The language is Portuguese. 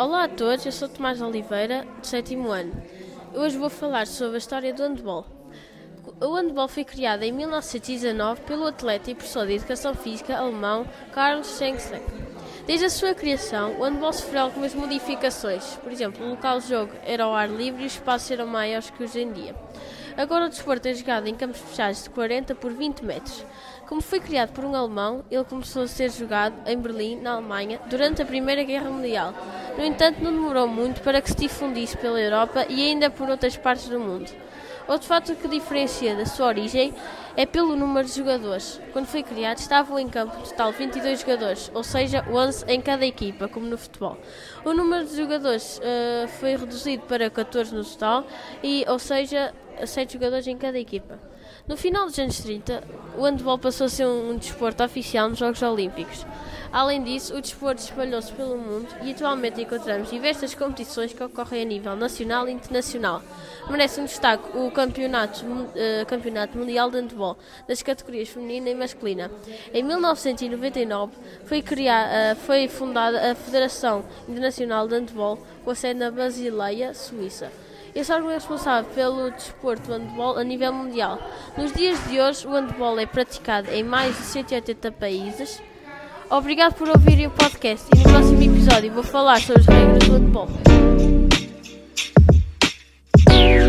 Olá a todos, eu sou Tomás Oliveira, de sétimo ano. Hoje vou falar sobre a história do handball. O handball foi criado em 1919 pelo atleta e professor de educação física alemão Karl Schenksek. Desde a sua criação, o handball sofreu algumas modificações. Por exemplo, o local de jogo era ao ar livre e os espaços eram maiores que hoje em dia. Agora o desporto é jogado em campos fechados de 40 por 20 metros. Como foi criado por um alemão, ele começou a ser jogado em Berlim, na Alemanha, durante a Primeira Guerra Mundial. No entanto, não demorou muito para que se difundisse pela Europa e ainda por outras partes do mundo. Outro fato que diferencia da sua origem é pelo número de jogadores. Quando foi criado, estavam em campo total 22 jogadores, ou seja, 11 em cada equipa, como no futebol. O número de jogadores uh, foi reduzido para 14 no total, e, ou seja, 7 jogadores em cada equipa. No final dos anos 30, o handball passou a ser um, um desporto oficial nos Jogos Olímpicos. Além disso, o desporto espalhou-se pelo mundo e atualmente encontramos diversas competições que ocorrem a nível nacional e internacional. Merece um destaque o Campeonato, uh, Campeonato Mundial de Handball das categorias feminina e masculina. Em 1999 foi, criada, uh, foi fundada a Federação Internacional de Handball com a sede na Basileia, Suíça. Esse órgão é responsável pelo desporto do handball a nível mundial. Nos dias de hoje, o handball é praticado em mais de 180 países. Obrigado por ouvirem o podcast e no próximo episódio vou falar sobre as regras do futebol.